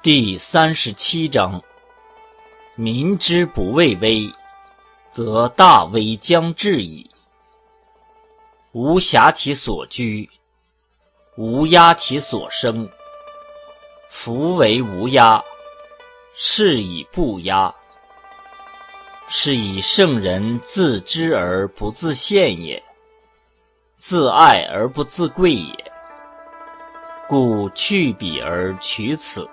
第三十七章：民之不畏危，则大威将至矣。无暇其所居，无压其所生。夫为无压，是以不压。是以圣人自知而不自见也，自爱而不自贵也。故去彼而取此。